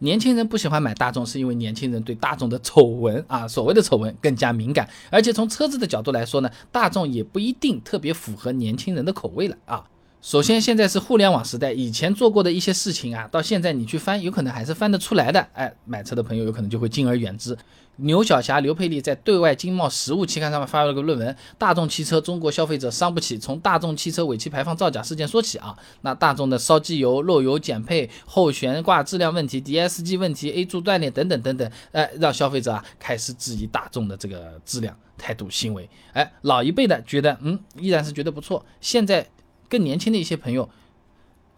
年轻人不喜欢买大众，是因为年轻人对大众的丑闻啊，所谓的丑闻更加敏感。而且从车子的角度来说呢，大众也不一定特别符合年轻人的口味了啊。首先，现在是互联网时代，以前做过的一些事情啊，到现在你去翻，有可能还是翻得出来的。哎，买车的朋友有可能就会敬而远之。牛晓霞、刘佩丽在《对外经贸实务》期刊上面发表了个论文，《大众汽车中国消费者伤不起》，从大众汽车尾气排放造假事件说起啊。那大众的烧机油、漏油减配、后悬挂质量问题、DSG 问题、A 柱断裂等等等等，哎，让消费者啊开始质疑大众的这个质量态度行为。哎，老一辈的觉得，嗯，依然是觉得不错。现在。更年轻的一些朋友，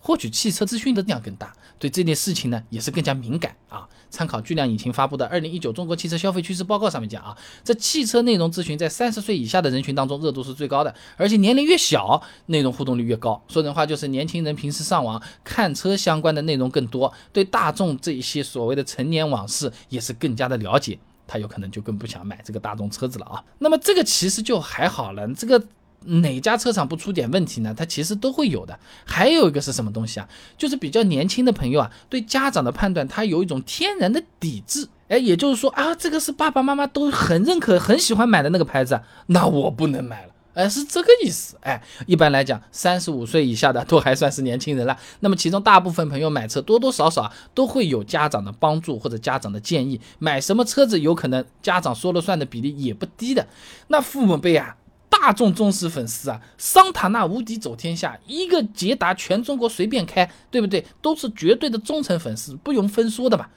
获取汽车资讯的量更大，对这件事情呢也是更加敏感啊。参考巨量引擎发布的《二零一九中国汽车消费趋势报告》上面讲啊，这汽车内容咨询在三十岁以下的人群当中热度是最高的，而且年龄越小，内容互动率越高。说人话就是年轻人平时上网看车相关的内容更多，对大众这一些所谓的陈年往事也是更加的了解，他有可能就更不想买这个大众车子了啊。那么这个其实就还好了，这个。哪家车厂不出点问题呢？它其实都会有的。还有一个是什么东西啊？就是比较年轻的朋友啊，对家长的判断，他有一种天然的抵制。哎，也就是说啊，这个是爸爸妈妈都很认可、很喜欢买的那个牌子，那我不能买了。哎，是这个意思。哎，一般来讲，三十五岁以下的都还算是年轻人了。那么其中大部分朋友买车，多多少少都会有家长的帮助或者家长的建议。买什么车子，有可能家长说了算的比例也不低的。那父母辈啊。大众忠实粉丝啊，桑塔纳无敌走天下，一个捷达全中国随便开，对不对？都是绝对的忠诚粉丝，不用分说的吧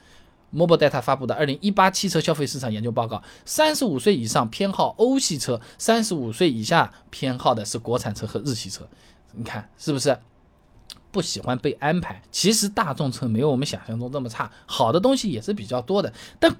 ？Mobile 发布的二零一八汽车消费市场研究报告，三十五岁以上偏好欧系车，三十五岁以下偏好的是国产车和日系车。你看是不是？不喜欢被安排？其实大众车没有我们想象中这么差，好的东西也是比较多的，但。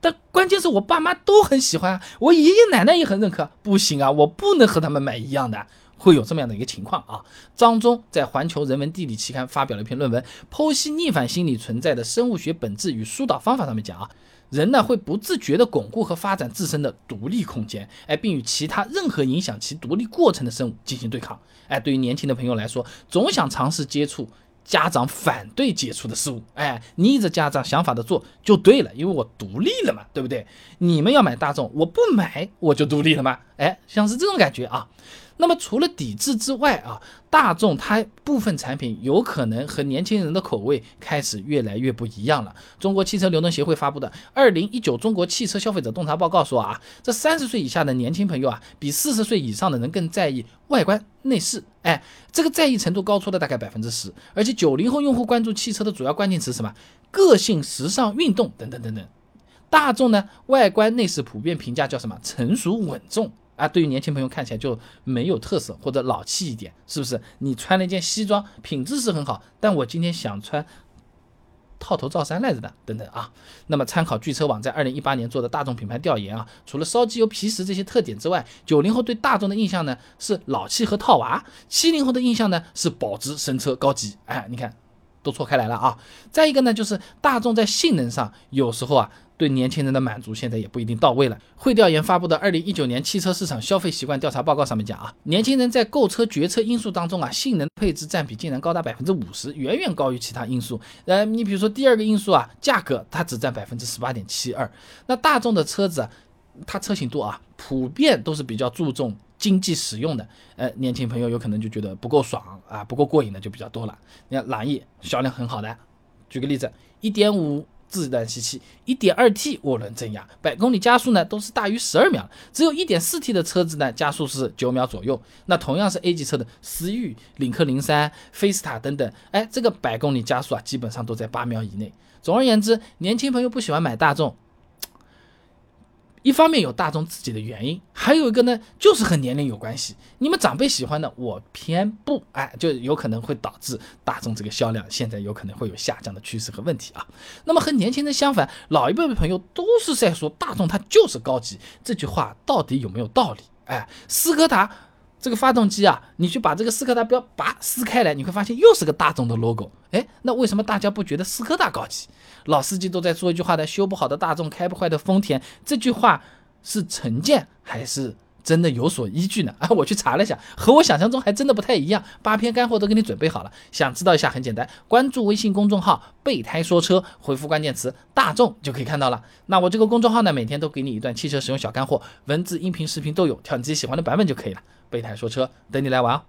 但关键是我爸妈都很喜欢，我爷爷奶奶也很认可。不行啊，我不能和他们买一样的，会有这么样的一个情况啊。张忠在《环球人文地理》期刊发表了一篇论文，剖析逆反心理存在的生物学本质与疏导方法。上面讲啊，人呢会不自觉地巩固和发展自身的独立空间，哎，并与其他任何影响其独立过程的生物进行对抗。哎，对于年轻的朋友来说，总想尝试接触。家长反对接触的事物，哎，逆着家长想法的做就对了，因为我独立了嘛，对不对？你们要买大众，我不买我就独立了嘛？哎，像是这种感觉啊。那么除了抵制之外啊，大众它部分产品有可能和年轻人的口味开始越来越不一样了。中国汽车流通协会发布的《二零一九中国汽车消费者洞察报告》说啊，这三十岁以下的年轻朋友啊，比四十岁以上的人更在意外观内饰，哎，这个在意程度高出了大概百分之十。而且九零后用户关注汽车的主要关键词什么？个性、时尚、运动等等等等。大众呢，外观内饰普遍评价叫什么？成熟稳重。啊，对于年轻朋友看起来就没有特色或者老气一点，是不是？你穿了一件西装，品质是很好，但我今天想穿套头罩衫来着的，等等啊。那么参考聚车网在二零一八年做的大众品牌调研啊，除了烧机油、皮实这些特点之外，九零后对大众的印象呢是老气和套娃，七零后的印象呢是保值、神车、高级。哎，你看都错开来了啊。再一个呢，就是大众在性能上有时候啊。对年轻人的满足现在也不一定到位了。会调研发布的《二零一九年汽车市场消费习惯调查报告》上面讲啊，年轻人在购车决策因素当中啊，性能配置占比竟然高达百分之五十，远远高于其他因素。呃，你比如说第二个因素啊，价格它只占百分之十八点七二。那大众的车子，它车型多啊，普遍都是比较注重经济实用的。呃，年轻朋友有可能就觉得不够爽啊，不够过瘾的就比较多了。你看朗逸销量很好的，举个例子，一点五。自然吸气，1.2T 涡轮增压，百公里加速呢都是大于十二秒，只有一点四 T 的车子呢加速是九秒左右。那同样是 A 级车的思域、领克零三、菲斯塔等等，哎，这个百公里加速啊基本上都在八秒以内。总而言之，年轻朋友不喜欢买大众。一方面有大众自己的原因，还有一个呢，就是和年龄有关系。你们长辈喜欢的，我偏不，哎，就有可能会导致大众这个销量现在有可能会有下降的趋势和问题啊。那么和年轻人相反，老一辈的朋友都是在说大众它就是高级，这句话到底有没有道理？哎，斯柯达。这个发动机啊，你去把这个斯柯达标拔撕开来，你会发现又是个大众的 logo。哎，那为什么大家不觉得斯柯达高级？老司机都在说一句话的：修不好的大众，开不坏的丰田。这句话是成见还是真的有所依据呢？啊，我去查了一下，和我想象中还真的不太一样。八篇干货都给你准备好了，想知道一下很简单，关注微信公众号“备胎说车”，回复关键词“大众”就可以看到了。那我这个公众号呢，每天都给你一段汽车使用小干货，文字、音频、视频都有，挑你自己喜欢的版本就可以了。备胎说车，等你来玩哦。